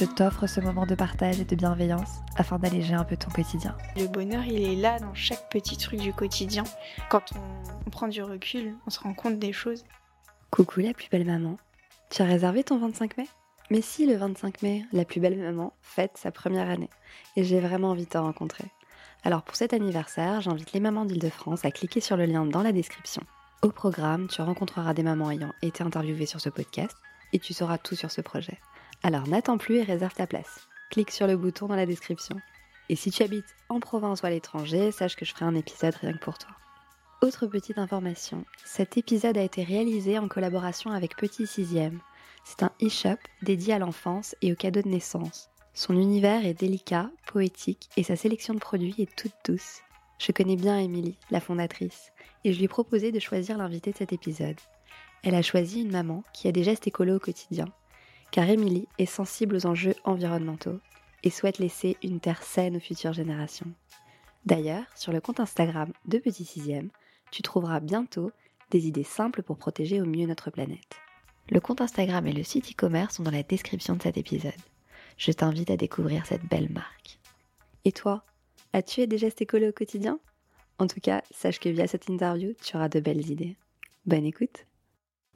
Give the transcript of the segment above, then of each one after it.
je t'offre ce moment de partage et de bienveillance afin d'alléger un peu ton quotidien. Le bonheur, il est là dans chaque petit truc du quotidien. Quand on, on prend du recul, on se rend compte des choses. Coucou la plus belle maman. Tu as réservé ton 25 mai? Mais si le 25 mai, la plus belle maman fête sa première année et j'ai vraiment envie de te rencontrer. Alors pour cet anniversaire, j'invite les mamans d'Île-de-France à cliquer sur le lien dans la description. Au programme, tu rencontreras des mamans ayant été interviewées sur ce podcast et tu sauras tout sur ce projet. Alors n'attends plus et réserve ta place. Clique sur le bouton dans la description. Et si tu habites en province ou à l'étranger, sache que je ferai un épisode rien que pour toi. Autre petite information, cet épisode a été réalisé en collaboration avec Petit Sixième. C'est un e-shop dédié à l'enfance et aux cadeaux de naissance. Son univers est délicat, poétique et sa sélection de produits est toute douce. Je connais bien Émilie, la fondatrice, et je lui ai proposé de choisir l'invité de cet épisode. Elle a choisi une maman qui a des gestes écolos au quotidien, car Émilie est sensible aux enjeux environnementaux et souhaite laisser une terre saine aux futures générations. D'ailleurs, sur le compte Instagram de Petit Sixième, tu trouveras bientôt des idées simples pour protéger au mieux notre planète. Le compte Instagram et le site e-commerce sont dans la description de cet épisode. Je t'invite à découvrir cette belle marque. Et toi, as-tu des gestes écolos au quotidien? En tout cas, sache que via cette interview, tu auras de belles idées. Bonne écoute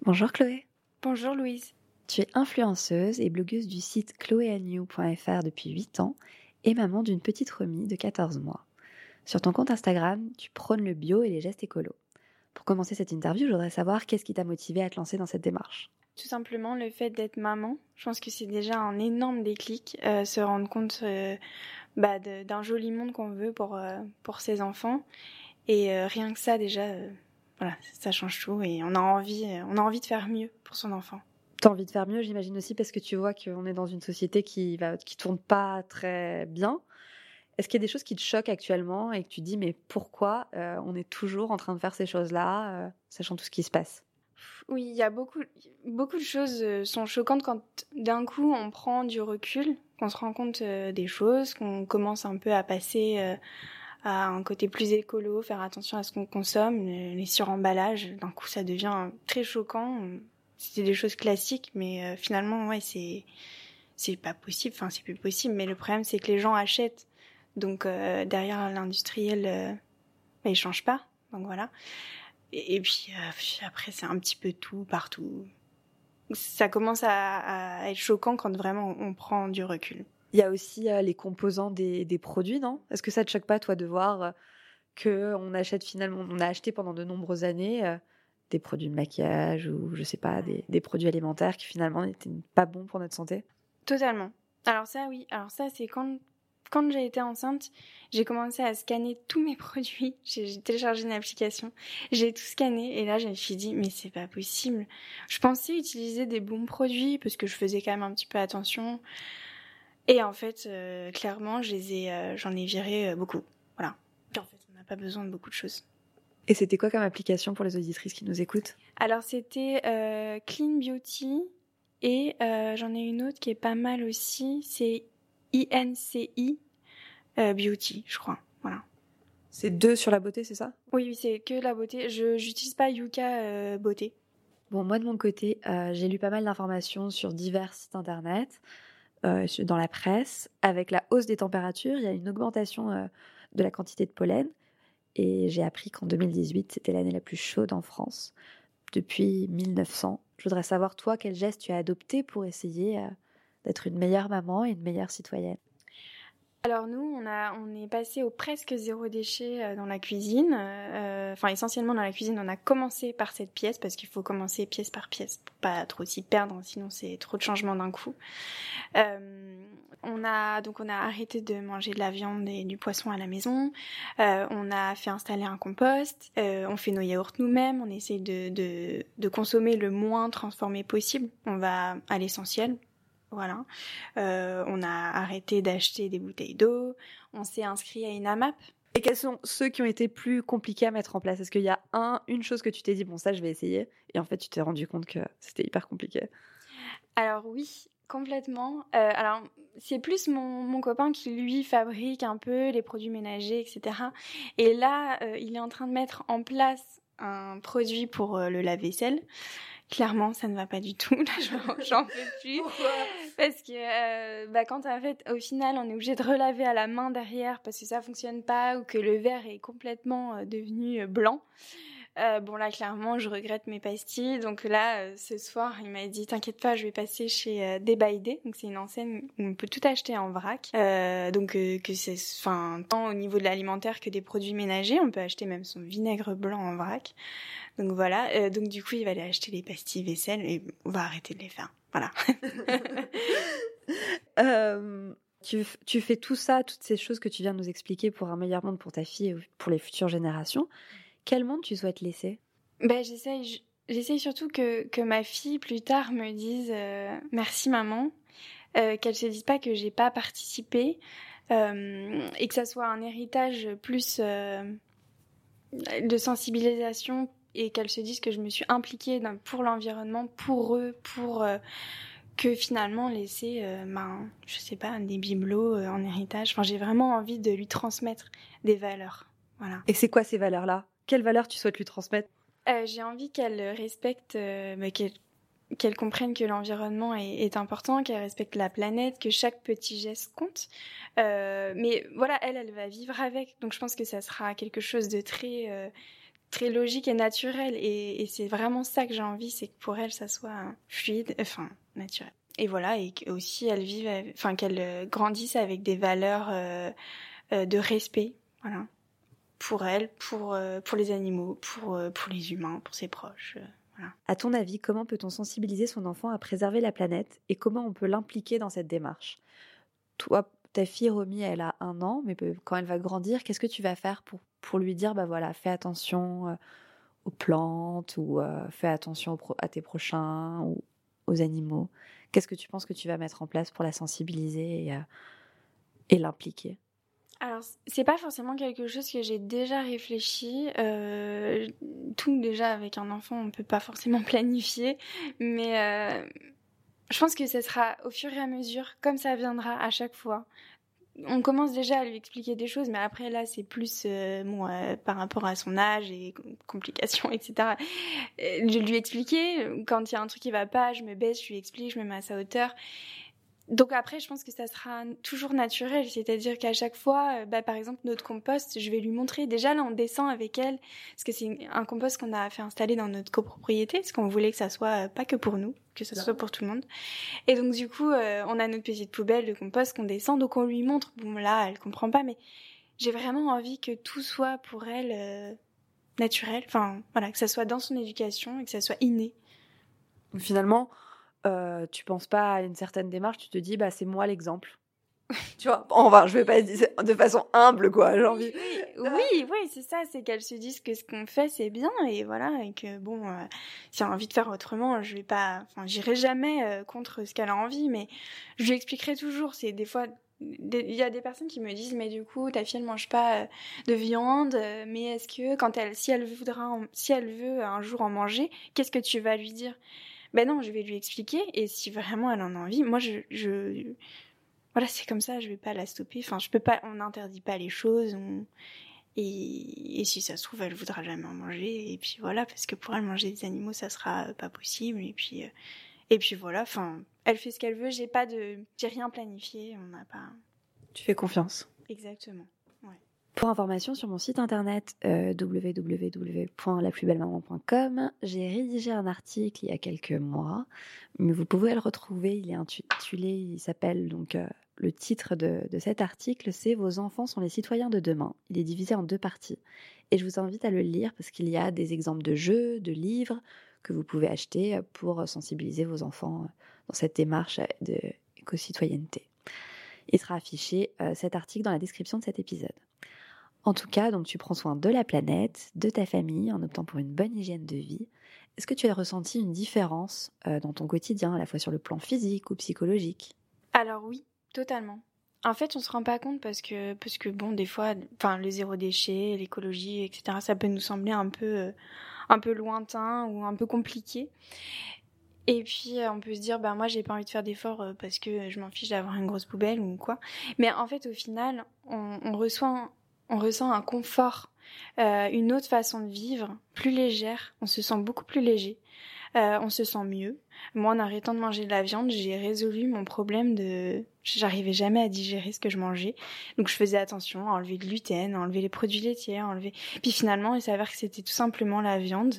Bonjour Chloé Bonjour Louise. Tu es influenceuse et blogueuse du site chloéanew.fr depuis 8 ans et maman d'une petite Romy de 14 mois. Sur ton compte Instagram, tu prônes le bio et les gestes écolos. Pour commencer cette interview, je voudrais savoir qu'est-ce qui t'a motivé à te lancer dans cette démarche? Tout simplement le fait d'être maman. Je pense que c'est déjà un énorme déclic, euh, se rendre compte euh, bah, d'un joli monde qu'on veut pour, euh, pour ses enfants. Et rien que ça, déjà, voilà, ça change tout et on a envie, on a envie de faire mieux pour son enfant. T'as envie de faire mieux, j'imagine aussi, parce que tu vois qu'on est dans une société qui va, tourne pas très bien. Est-ce qu'il y a des choses qui te choquent actuellement et que tu dis mais pourquoi euh, on est toujours en train de faire ces choses-là, euh, sachant tout ce qui se passe? Oui, il y a beaucoup, beaucoup de choses euh, sont choquantes quand d'un coup on prend du recul, qu'on se rend compte des choses, qu'on commence un peu à passer à un côté plus écolo, faire attention à ce qu'on consomme, les suremballages. D'un coup, ça devient très choquant. C'était des choses classiques, mais euh, finalement, ouais, c'est c'est pas possible. Enfin, c'est plus possible. Mais le problème, c'est que les gens achètent. Donc euh, derrière l'industriel, euh, bah, il change pas. Donc voilà. Et, puis, euh, après, c'est un petit peu tout partout. Ça commence à, être choquant quand vraiment on prend du recul. Il y a aussi les composants des, des produits, non? Est-ce que ça te choque pas, toi, de voir que on achète finalement, on a acheté pendant de nombreuses années des produits de maquillage ou je sais pas, des, des produits alimentaires qui finalement n'étaient pas bons pour notre santé? Totalement. Alors ça, oui. Alors ça, c'est quand quand j'ai été enceinte, j'ai commencé à scanner tous mes produits. J'ai téléchargé une application, j'ai tout scanné et là je me suis dit mais c'est pas possible. Je pensais utiliser des bons produits parce que je faisais quand même un petit peu attention. Et en fait, euh, clairement, ai, euh, j'en ai viré euh, beaucoup. Voilà. Et en fait, on n'a pas besoin de beaucoup de choses. Et c'était quoi comme application pour les auditrices qui nous écoutent? Alors c'était euh, Clean Beauty et euh, j'en ai une autre qui est pas mal aussi. C'est INCI euh, Beauty, je crois. Voilà. C'est deux sur la beauté, c'est ça? Oui, oui, c'est que la beauté. Je j'utilise pas Yuka euh, beauté. Bon, moi de mon côté, euh, j'ai lu pas mal d'informations sur divers sites internet, euh, dans la presse. Avec la hausse des températures, il y a une augmentation euh, de la quantité de pollen. Et j'ai appris qu'en 2018, c'était l'année la plus chaude en France depuis 1900. Je voudrais savoir, toi, quel geste tu as adopté pour essayer euh, d'être une meilleure maman et une meilleure citoyenne? Alors nous, on a, on est passé au presque zéro déchet euh, dans la cuisine. Euh, Enfin, essentiellement dans la cuisine, on a commencé par cette pièce parce qu'il faut commencer pièce par pièce pour pas trop s'y perdre, sinon c'est trop de changements d'un coup. Euh, on a donc on a arrêté de manger de la viande et du poisson à la maison. Euh, on a fait installer un compost. Euh, on fait nos yaourts nous-mêmes. On essaye de, de, de consommer le moins transformé possible. On va à l'essentiel Voilà. Euh, on a arrêté d'acheter des bouteilles d'eau. On s'est inscrit à une AMAP. Et quels sont ceux qui ont été plus compliqués à mettre en place? Est-ce qu'il y a un, une chose que tu t'es dit, bon, ça, je vais essayer, et en fait, tu t'es rendu compte que c'était hyper compliqué Alors oui, complètement. Euh, alors c'est plus mon, mon, copain qui lui fabrique un peu les produits ménagers, etc. Et là, euh, il est en train de mettre en place un produit pour euh, le lave-vaisselle. Clairement, ça ne va pas du tout. Là, j'en peux plus. Pourquoi? Parce que euh, bah, quand en fait, au final, on est obligé de relaver à la main derrière parce que ça fonctionne pas ou que le verre est complètement euh, devenu euh, blanc. Euh, bon là clairement je regrette mes pastilles. Donc là euh, ce soir il m'a dit t'inquiète pas je vais passer chez euh, donc c'est une enseigne où on peut tout acheter en vrac. Euh, donc que c'est enfin tant au niveau de l'alimentaire que des produits ménagers. On peut acheter même son vinaigre blanc en vrac. Donc voilà. Donc du coup il va aller acheter les pastilles vaisselle et on va arrêter de les faire. Voilà. Tu, tu fais tout ça, toutes ces choses que tu viens de nous expliquer pour un meilleur monde pour ta fille et pour les futures générations. Quel monde tu souhaites laisser? Ben j'essaye, j'essaye surtout que, que ma fille plus tard me dise euh, merci maman, euh, qu'elle se dise pas que j'ai pas participé euh, et que ça soit un héritage plus euh, de sensibilisation et qu'elle se dise que je me suis impliquée dans, pour l'environnement, pour eux, pour que finalement laisser, ben, je sais pas, des bibelots en héritage. Enfin, j'ai vraiment envie de lui transmettre des valeurs. Voilà. Et c'est quoi ces valeurs-là? Quelles valeurs tu souhaites lui transmettre? Euh, j'ai envie qu'elle respecte, euh, bah, qu'elle qu'elle comprenne que l'environnement est, important, qu'elle respecte la planète, que chaque petit geste compte. Euh, mais voilà, elle, elle va vivre avec. Donc je pense que ça sera quelque chose de très, très logique et naturel. Et, c'est vraiment ça que j'ai envie, c'est que pour elle, ça soit fluide, enfin naturel. Et voilà, et aussi elle vive, enfin qu'elle grandisse avec des valeurs de respect. Voilà pour elle, pour, euh, pour les animaux, pour, euh, pour les humains, pour ses proches. euh, voilà. À ton avis, comment peut-on sensibiliser son enfant à préserver la planète et comment on peut l'impliquer dans cette démarche? Toi, ta fille Romy, elle a un an, mais quand elle va grandir, qu'est-ce que tu vas faire pour, pour lui dire, bah voilà, fais attention aux plantes ou fais attention à tes prochains ou aux animaux? Qu'est-ce que tu penses que tu vas mettre en place pour la sensibiliser et, et l'impliquer? Alors, c'est pas forcément quelque chose que j'ai déjà réfléchi. Euh, tout déjà avec un enfant, on peut pas forcément planifier, mais euh, je pense que ce sera au fur et à mesure, comme ça viendra à chaque fois. On commence déjà à lui expliquer des choses, mais après là, c'est plus euh, bon, euh, par rapport à son âge et com- complications, etc. De lui expliquer quand il y a un truc qui va pas, je me baisse, je lui explique, je me mets à sa hauteur. Donc après, je pense que ça sera toujours naturel, c'est-à-dire qu'à chaque fois, euh, bah, par exemple, notre compost, je vais lui montrer. Déjà là, on descend avec elle, parce que c'est un compost qu'on a fait installer dans notre copropriété, parce qu'on voulait que ça soit euh, pas que pour nous, que ça soit pour tout le monde. Et donc du coup, euh, on a notre petite poubelle de compost qu'on descend, donc on lui montre. Bon là, elle comprend pas, mais j'ai vraiment envie que tout soit pour elle euh, naturel. Enfin voilà, que ça soit dans son éducation et que ça soit inné. Finalement, euh, tu penses pas à une certaine démarche, tu te dis, bah c'est moi l'exemple. tu vois, enfin, je vais pas dire de façon humble, quoi, j'ai envie. Oui, oui, oui, c'est ça, c'est qu'elle se dise que ce qu'on fait c'est bien et voilà et que bon, euh, si elle a envie de faire autrement, je vais pas, enfin, j'irai jamais euh, contre ce qu'elle a envie, mais je lui expliquerai toujours. C'est des fois, il y a des personnes qui me disent, mais du coup, ta fille elle mange pas de viande, mais est-ce que quand elle, si elle voudra, si elle veut un jour en manger, qu'est-ce que tu vas lui dire? Ben non, je vais lui expliquer et si vraiment elle en a envie, moi je, je voilà, c'est comme ça, je vais pas la stopper. Enfin, je peux pas, on n'interdit pas les choses. on- Et, et si ça se trouve, elle voudra jamais en manger. Et puis voilà, parce que pour elle, manger des animaux, ça sera pas possible. Et puis, euh, et puis voilà, enfin, elle fait ce qu'elle veut. J'ai pas de, j'ai rien planifié. On n'a pas Tu fais confiance. exactement. Pour information sur mon site internet euh, www.laplusbellemaman.com, j'ai rédigé un article il y a quelques mois, mais vous pouvez le retrouver. Il est intitulé, il s'appelle donc euh, le titre de, cet article, c'est Vos enfants sont les citoyens de demain. Il est divisé en deux parties, et je vous invite à le lire parce qu'il y a des exemples de jeux, de livres que vous pouvez acheter pour sensibiliser vos enfants dans cette démarche de éco-citoyenneté. Il sera affiché euh, cet article dans la description de cet épisode. En tout cas, donc tu prends soin de la planète, de ta famille, en optant pour une bonne hygiène de vie. Est-ce que tu as ressenti une différence euh, dans ton quotidien, à la fois sur le plan physique ou psychologique? Alors oui, totalement. En fait, on se rend pas compte parce que, parce que bon, des fois, enfin, le zéro déchet, l'écologie, etc., ça peut nous sembler un peu, euh, un peu lointain ou un peu compliqué. Et puis on peut se dire bah moi j'ai pas envie de faire d'efforts parce que je m'en fiche d'avoir une grosse poubelle ou quoi. Mais en fait au final on reçoit on ressent un confort, euh, une autre façon de vivre, plus légère, on se sent beaucoup plus léger, euh, on se sent mieux. Moi, en arrêtant de manger de la viande, j'ai résolu mon problème de... J'arrivais jamais à digérer ce que je mangeais. Donc je faisais attention à enlever le gluten, à enlever les produits laitiers, à enlever... Puis finalement, il s'avère que c'était tout simplement la viande.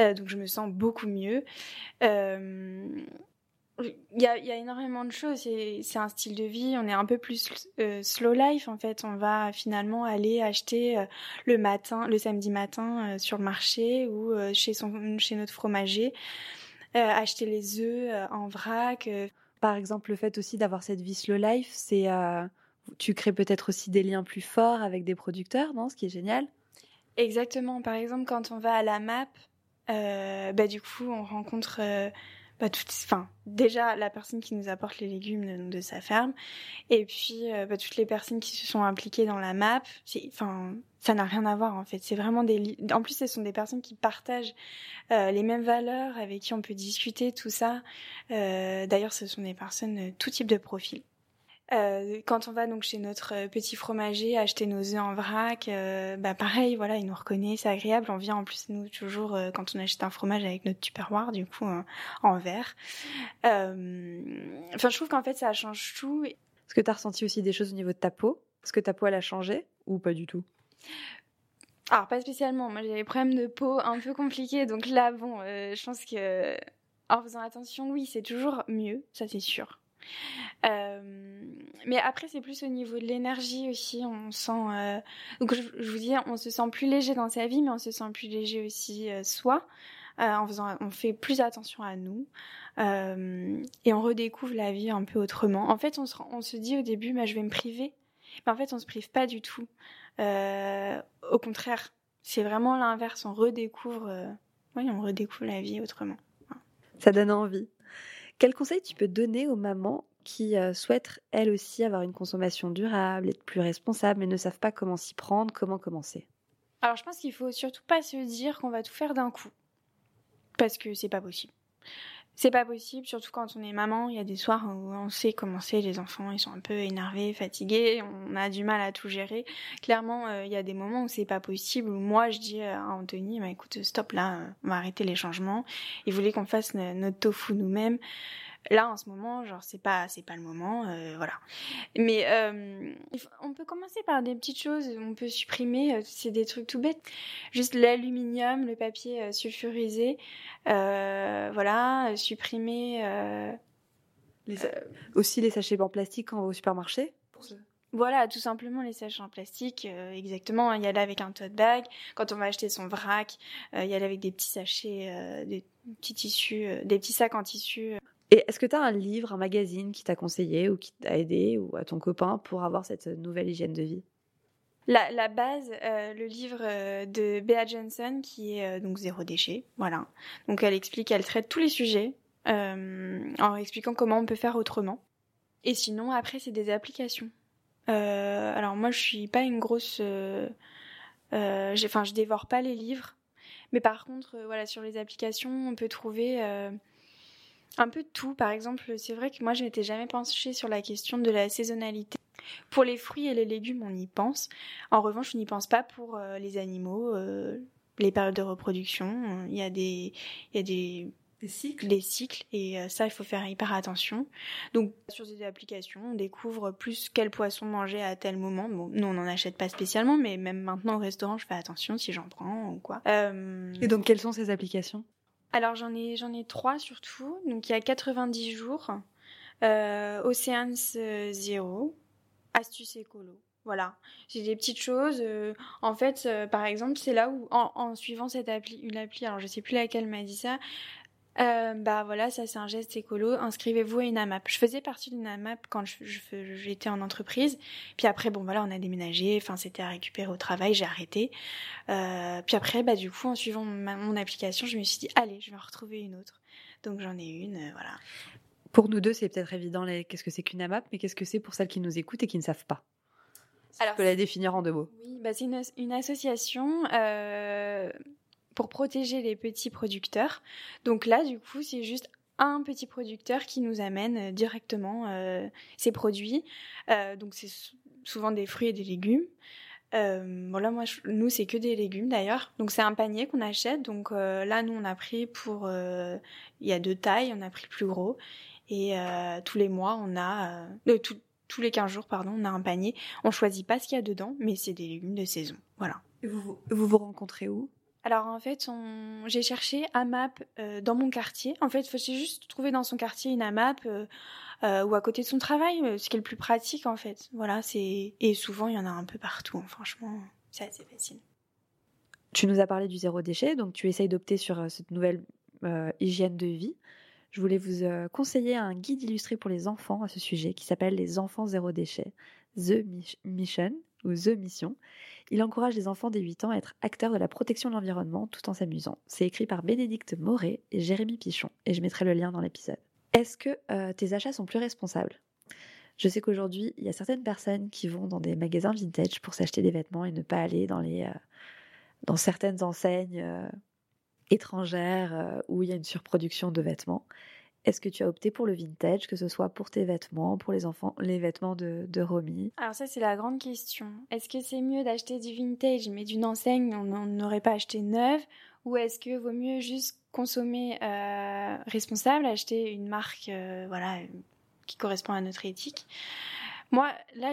Euh, donc je me sens beaucoup mieux. Il y a, y a, énormément de choses. C'est un style de vie. On est un peu plus euh, slow life en fait. On va finalement aller acheter euh, le matin, le samedi matin euh, sur le marché ou chez son, chez notre fromager, acheter les œufs en vrac. Par exemple, le fait aussi d'avoir cette vie slow life, c'est tu crées peut-être aussi des liens plus forts avec des producteurs, non? Ce qui est génial. Exactement. Par exemple, quand on va à la MAP, bah du coup, on rencontre bah, enfin, déjà la personne qui nous apporte les légumes de, sa ferme, et puis euh, bah, toutes les personnes qui se sont impliquées dans la map. Enfin, ça n'a rien à voir en fait. C'est vraiment des, en plus, ce sont des personnes qui partagent euh, les mêmes valeurs, avec qui on peut discuter tout ça. Euh, D'ailleurs, ce sont des personnes tout type de profil. Euh, quand on va donc chez notre euh, petit fromager acheter nos œufs en vrac, euh, bah pareil, voilà, il nous reconnaît, c'est agréable. On vient en plus nous toujours euh, quand on achète un fromage avec notre tupperware, du coup en verre. Enfin, je trouve qu'en fait ça change tout. Est-ce que tu as ressenti aussi des choses au niveau de ta peau? Est-ce que ta peau elle a changé? Ou pas du tout? Alors pas spécialement. Moi j'ai des problèmes de peau un peu compliqués, donc là bon, je pense que en faisant attention, oui, c'est toujours mieux, ça c'est sûr. Euh, mais après, c'est plus au niveau de l'énergie aussi. On sent. Euh... Donc, je, vous dis, on se sent plus léger dans sa vie, mais on se sent plus léger aussi euh, soi. En faisant, on fait plus attention à nous et on redécouvre la vie un peu autrement. En fait, on se, on se dit au début, bah, je vais me priver, mais en fait, on se prive pas du tout. au contraire, c'est vraiment l'inverse. On redécouvre, oui, on redécouvre la vie autrement. Ça donne envie. Quel conseil tu peux donner aux mamans qui euh, souhaitent elles aussi avoir une consommation durable, être plus responsables, mais ne savent pas comment s'y prendre, comment commencer? Alors je pense qu'il faut surtout pas se dire qu'on va tout faire d'un coup, parce que c'est pas possible. C'est pas possible, surtout quand on est maman. Il y a des soirs où on sait comment c'est, les enfants, ils sont un peu énervés, fatigués, on a du mal à tout gérer. Clairement, euh, il y a des moments où c'est pas possible, où moi je dis à Anthony, bah, écoute, stop là, on va arrêter les changements. Il voulait qu'on fasse notre tofu nous-mêmes. Là, en ce moment, genre, c'est pas, c'est pas le moment, euh, voilà. Mais euh, on peut commencer par des petites choses. On peut supprimer, euh, c'est des trucs tout bêtes. Juste l'aluminium, le papier sulfurisé, euh, voilà, supprimer. Les, aussi les sachets en plastique quand on va au supermarché. Voilà, tout simplement les sachets en plastique, euh, exactement. Il y a là avec un tote bag. Quand on va acheter son vrac, euh, il y a là avec des petits sachets, euh, des petits tissus, des petits sacs en tissu. Et est-ce que tu as un livre, un magazine qui t'a conseillé ou qui t'a aidé ou à ton copain pour avoir cette nouvelle hygiène de vie? La, base, euh, le livre de Bea Johnson qui est euh, donc zéro déchet, voilà. Donc elle explique, elle traite tous les sujets euh, en expliquant comment on peut faire autrement. Et sinon après c'est des applications. alors moi je suis pas une grosse, enfin je dévore pas les livres, mais par contre voilà sur les applications on peut trouver un peu de tout. Par exemple, c'est vrai que moi, je m'étais jamais penchée sur la question de la saisonnalité. Pour les fruits et les légumes, on y pense. En revanche, on n'y pense pas pour euh, les animaux, euh, les périodes de reproduction. Il y a des, il y a des des cycles. Des cycles, et euh, ça, il faut faire hyper attention. Donc, sur ces applications, on découvre plus quel poisson manger à tel moment. Bon, nous, on n'en achète pas spécialement, mais même maintenant au restaurant, je fais attention si j'en prends ou quoi. Euh... Et donc, quelles sont ces applications? Alors j'en ai j'en ai trois surtout. Donc il y a 90 jours, euh, Oceans Zero, Astuce écolo. Voilà, j'ai des petites choses. Euh, en fait, euh, par exemple, c'est là où en, en, suivant cette appli, une appli, alors je sais plus laquelle m'a dit ça, Euh, bah voilà, ça c'est un geste écolo. Inscrivez-vous à une AMAP. Je faisais partie d'une AMAP quand j'étais en entreprise. Puis après, bon voilà, on a déménagé. Enfin, c'était à récupérer au travail. J'ai arrêté. Euh, puis après, bah du coup, en suivant mon application, je me suis dit, allez, je vais en retrouver une autre. Donc j'en ai une, euh, voilà. Pour nous deux, c'est peut-être évident qu'est-ce que c'est qu'une AMAP, mais qu'est-ce que c'est pour celles qui nous écoutent et qui ne savent pas? Alors, tu peux la définir en deux mots. Oui, bah, c'est une, une, association pour protéger les petits producteurs. Donc là, du coup, c'est juste un petit producteur qui nous amène euh, directement euh, ses produits. Euh, donc c'est souvent des fruits et des légumes. Euh, bon moi, nous, c'est que des légumes d'ailleurs. Donc c'est un panier qu'on achète. Donc euh, là, nous, on a pris pour... Euh, il y a deux tailles, on a pris le plus gros. Et tous les mois, on a... tous les 15 jours, pardon, on a un panier. On choisit pas ce qu'il y a dedans, mais c'est des légumes de saison. Voilà. Vous, vous vous rencontrez où? Alors en fait, j'ai cherché AMAP euh, dans mon quartier. En fait, il faut juste trouver dans son quartier une AMAP euh, euh, ou à côté de son travail, ce qui est le plus pratique en fait. Voilà, c'est et souvent il y en a un peu partout. Hein. Franchement, c'est assez facile. Tu nous as parlé du zéro déchet, donc tu essayes d'opter sur cette nouvelle hygiène de vie. Je voulais vous conseiller un guide illustré pour les enfants à ce sujet qui s'appelle Les enfants zéro déchet, The Mission ou The Mission. Il encourage les enfants dès 8 ans à être acteurs de la protection de l'environnement tout en s'amusant. C'est écrit par Bénédicte Moret et Jérémy Pichon, et je mettrai le lien dans l'épisode. Est-ce que euh, tes achats sont plus responsables? Je sais qu'aujourd'hui, il y a certaines personnes qui vont dans des magasins vintage pour s'acheter des vêtements et ne pas aller dans, les, euh, dans certaines enseignes euh, étrangères où il y a une surproduction de vêtements. Est-ce que tu as opté pour le vintage, que ce soit pour tes vêtements, pour les enfants, les vêtements de, de Romy? Alors ça c'est la grande question. Est-ce que c'est mieux d'acheter du vintage mais d'une enseigne on n'aurait pas acheté neuve? Ou est-ce que vaut mieux juste consommer euh, responsable, acheter une marque euh, voilà qui correspond à notre éthique? Moi là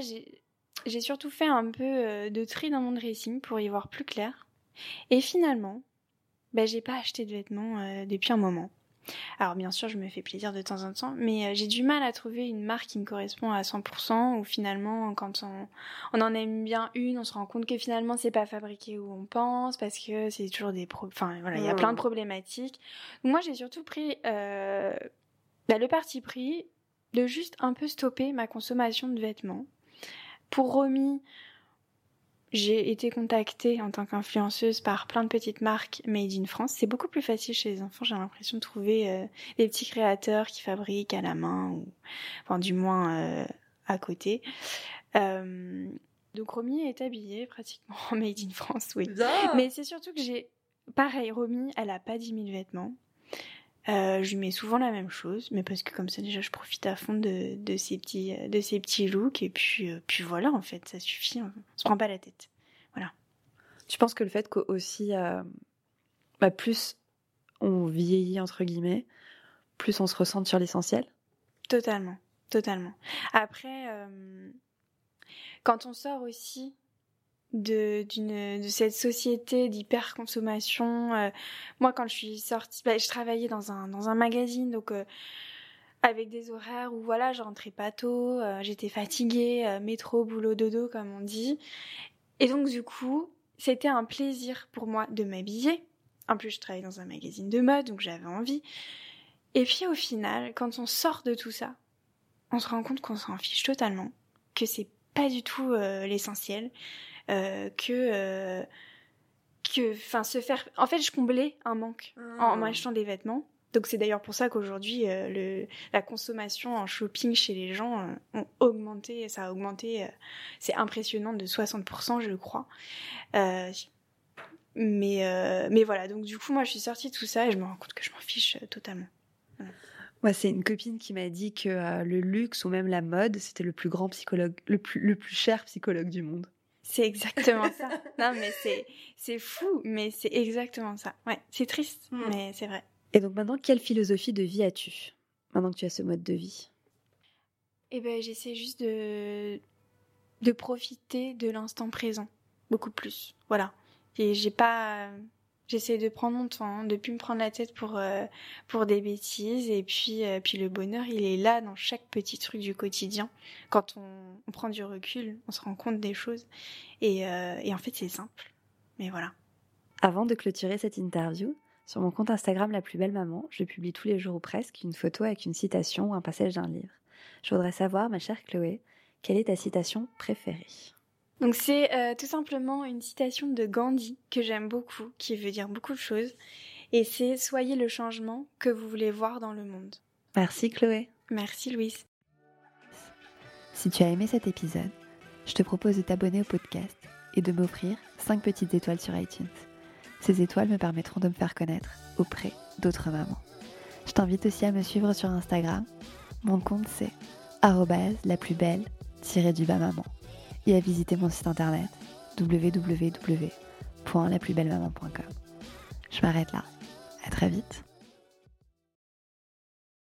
j'ai surtout fait un peu euh, de tri dans mon dressing pour y voir plus clair et finalement ben, j'ai pas acheté de vêtements depuis un moment. Alors bien sûr, je me fais plaisir de temps en temps, mais euh, j'ai du mal à trouver une marque qui me correspond à 100%, ou finalement, quand on, on, en aime bien une, on se rend compte que finalement, c'est pas fabriqué où on pense, parce que c'est toujours des... Pro... Enfin, voilà, il y a plein de problématiques. moi, j'ai surtout pris euh, bah, le parti pris de juste un peu stopper ma consommation de vêtements. Pour Romy, j'ai été contactée en tant qu'influenceuse par plein de petites marques made in France. C'est beaucoup plus facile chez les enfants. J'ai l'impression de trouver euh, des petits créateurs qui fabriquent à la main ou, enfin, du moins euh, à côté. Euh, donc Romy est habillée pratiquement en made in France, oui. Mais c'est surtout que j'ai, pareil, Romy, elle a pas 10 000 vêtements. Euh, je lui mets souvent la même chose, mais parce que comme ça déjà je profite à fond de, de ces petits de ces petits looks et puis euh, puis voilà en fait ça suffit, on se prend pas la tête. Voilà. Tu penses que le fait qu'aussi euh, bah, plus on vieillit entre guillemets, plus on se ressent sur l'essentiel? Totalement, totalement. Après, euh, quand on sort aussi de cette société d'hyperconsommation. Euh, moi, quand je suis sortie, bah, je travaillais dans un dans un magazine, donc euh, avec des horaires où voilà, je rentrais pas tôt, euh, j'étais fatiguée, métro, boulot, dodo, comme on dit. Et donc du coup, c'était un plaisir pour moi de m'habiller. En plus, je travaillais dans un magazine de mode, donc j'avais envie. Et puis au final, quand on sort de tout ça, on se rend compte qu'on s'en fiche totalement, que c'est pas du tout l'essentiel, euh, que euh, que enfin se faire en fait je comblais un manque en, en ah. m'achetant des vêtements. Donc c'est d'ailleurs pour ça qu'aujourd'hui euh, le la consommation en shopping chez les gens euh, ont augmenté ça a augmenté c'est impressionnant de 60% je crois. Mais mais voilà. Donc du coup moi je suis sortie de tout ça et je me rends compte que je m'en fiche totalement Moi, c'est une copine qui m'a dit que le luxe ou même la mode, c'était le plus grand psychologue, le plus, le plus cher psychologue du monde. C'est exactement ça. Non, mais c'est, c'est fou, mais c'est exactement ça. Ouais, c'est triste, mm. mais c'est vrai. Et donc maintenant, quelle philosophie de vie as-tu Maintenant que tu as ce mode de vie? Eh ben, j'essaie juste de, de profiter de l'instant présent. Beaucoup plus. Voilà. Et j'ai pas, J'essaie de prendre mon temps, de plus me prendre la tête pour euh, pour des bêtises et puis euh, puis le bonheur il est là dans chaque petit truc du quotidien. Quand on, prend du recul, on se rend compte des choses et, euh, et en fait c'est simple. Mais voilà. Avant de clôturer cette interview, Sur mon compte Instagram La Plus Belle Maman, je publie tous les jours ou presque une photo avec une citation ou un passage d'un livre. Je voudrais savoir, ma chère Chloé, quelle est ta citation préférée? Donc c'est euh, tout simplement une citation de Gandhi que j'aime beaucoup, qui veut dire beaucoup de choses. Et c'est Soyez le changement que vous voulez voir dans le monde. Merci Chloé. Merci Louise. Si tu as aimé cet épisode, je te propose de t'abonner au podcast et de m'offrir 5 petites étoiles sur iTunes. Ces étoiles me permettront de me faire connaître auprès d'autres mamans. Je t'invite aussi à me suivre sur Instagram. Mon compte c'est la plus belle du bas maman et à visiter mon site internet www.laplusbellemaman.com. Je m'arrête là. À très vite.